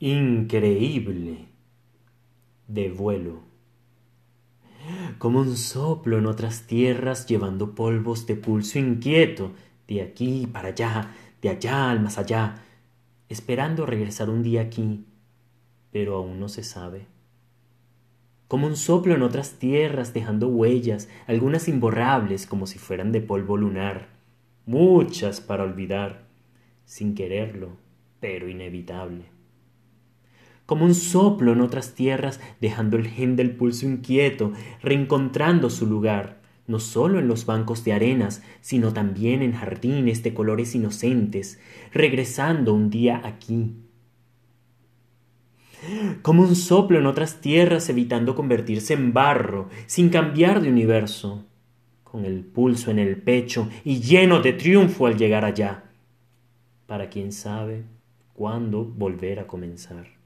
increíble de vuelo. Como un soplo en otras tierras llevando polvos de pulso inquieto de aquí para allá de allá al más allá esperando regresar un día aquí pero aún no se sabe. Como un soplo en otras tierras dejando huellas algunas imborrables como si fueran de polvo lunar muchas para olvidar sin quererlo pero inevitable como un soplo en otras tierras dejando el gen del pulso inquieto reencontrando su lugar no solo en los bancos de arenas sino también en jardines de colores inocentes regresando un día aquí como un soplo en otras tierras evitando convertirse en barro, sin cambiar de universo, con el pulso en el pecho y lleno de triunfo al llegar allá, para quien sabe cuándo volver a comenzar.